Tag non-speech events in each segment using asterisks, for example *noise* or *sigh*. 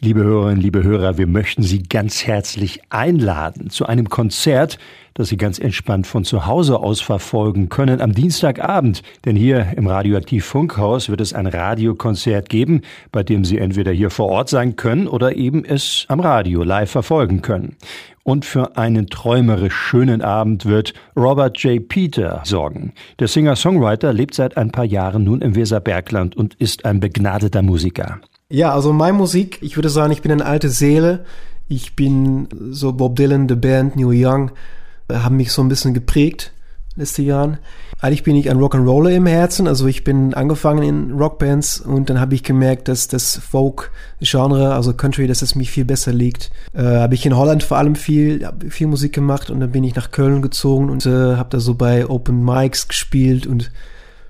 Liebe Hörerinnen, liebe Hörer, wir möchten Sie ganz herzlich einladen zu einem Konzert, das Sie ganz entspannt von zu Hause aus verfolgen können am Dienstagabend. Denn hier im Radioaktiv Funkhaus wird es ein Radiokonzert geben, bei dem Sie entweder hier vor Ort sein können oder eben es am Radio live verfolgen können. Und für einen träumerisch schönen Abend wird Robert J. Peter sorgen. Der Singer-Songwriter lebt seit ein paar Jahren nun im Weserbergland und ist ein begnadeter Musiker. Ja, also meine Musik, ich würde sagen, ich bin eine alte Seele. Ich bin so Bob Dylan, The Band, Neil Young, äh, haben mich so ein bisschen geprägt letzte Jahren. Eigentlich bin ich ein Rock'n'Roller im Herzen, also ich bin angefangen in Rockbands und dann habe ich gemerkt, dass das Folk-Genre, also Country, dass es mich viel besser liegt. Äh, habe ich in Holland vor allem viel, viel Musik gemacht und dann bin ich nach Köln gezogen und äh, habe da so bei Open Mics gespielt und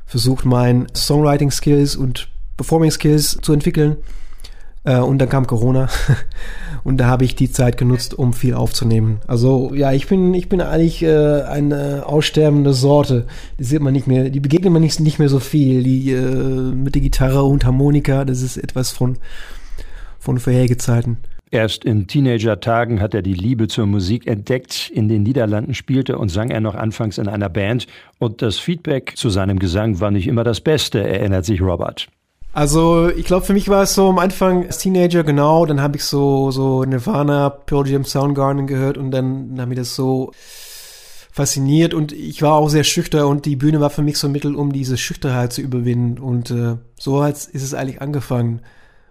versucht, mein Songwriting-Skills und Performing Skills zu entwickeln. Äh, und dann kam Corona *laughs* und da habe ich die Zeit genutzt, um viel aufzunehmen. Also ja, ich bin ich bin eigentlich äh, eine aussterbende Sorte. Die sieht man nicht mehr, die begegnet man nicht, nicht mehr so viel. Die äh, mit der Gitarre und Harmonika, das ist etwas von von vorherigen Zeiten. Erst in Teenager-Tagen hat er die Liebe zur Musik entdeckt. In den Niederlanden spielte und sang er noch anfangs in einer Band. Und das Feedback zu seinem Gesang war nicht immer das Beste, erinnert sich Robert. Also ich glaube, für mich war es so am Anfang als Teenager genau, dann habe ich so so Nirvana, Pearl Jam, Soundgarden gehört und dann, hat mich das so fasziniert und ich war auch sehr schüchtern und die Bühne war für mich so ein Mittel, um diese Schüchternheit zu überwinden und äh, so ist es eigentlich angefangen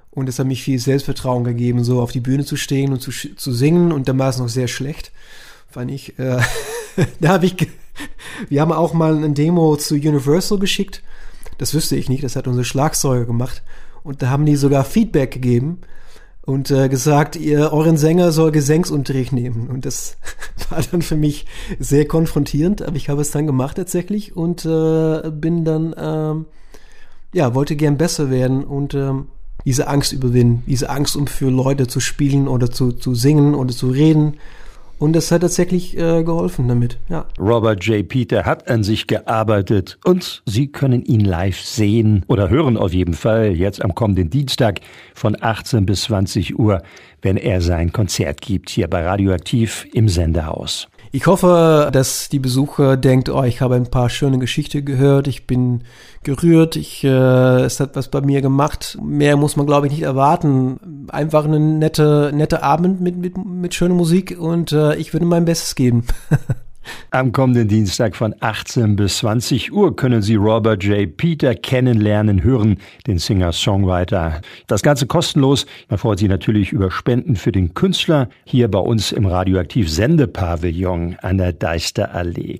und es hat mich viel Selbstvertrauen gegeben, so auf die Bühne zu stehen und zu, zu singen und dann war es noch sehr schlecht, fand ich. Äh, *laughs* da habe ich, wir haben auch mal ein Demo zu Universal geschickt das wüsste ich nicht, das hat unsere Schlagzeuger gemacht. Und da haben die sogar Feedback gegeben und äh, gesagt, ihr euren Sänger soll Gesangsunterricht nehmen. Und das *laughs* war dann für mich sehr konfrontierend, aber ich habe es dann gemacht tatsächlich und äh, bin dann, ähm, ja, wollte gern besser werden und ähm, diese Angst überwinden, diese Angst, um für Leute zu spielen oder zu, zu singen oder zu reden. Und das hat tatsächlich äh, geholfen damit, ja. Robert J. Peter hat an sich gearbeitet und Sie können ihn live sehen oder hören auf jeden Fall jetzt am kommenden Dienstag von 18 bis 20 Uhr, wenn er sein Konzert gibt hier bei Radioaktiv im Sendehaus. Ich hoffe, dass die Besucher denkt, oh, ich habe ein paar schöne Geschichten gehört, ich bin gerührt, ich, äh, es hat was bei mir gemacht. Mehr muss man, glaube ich, nicht erwarten. Einfach eine nette, nette Abend mit, mit, mit schöner Musik und äh, ich würde mein Bestes geben. *laughs* Am kommenden Dienstag von 18 bis 20 Uhr können Sie Robert J. Peter kennenlernen, hören, den Singer-Songwriter. Das Ganze kostenlos. Man freut sich natürlich über Spenden für den Künstler hier bei uns im Radioaktiv Sendepavillon an der Deister Allee.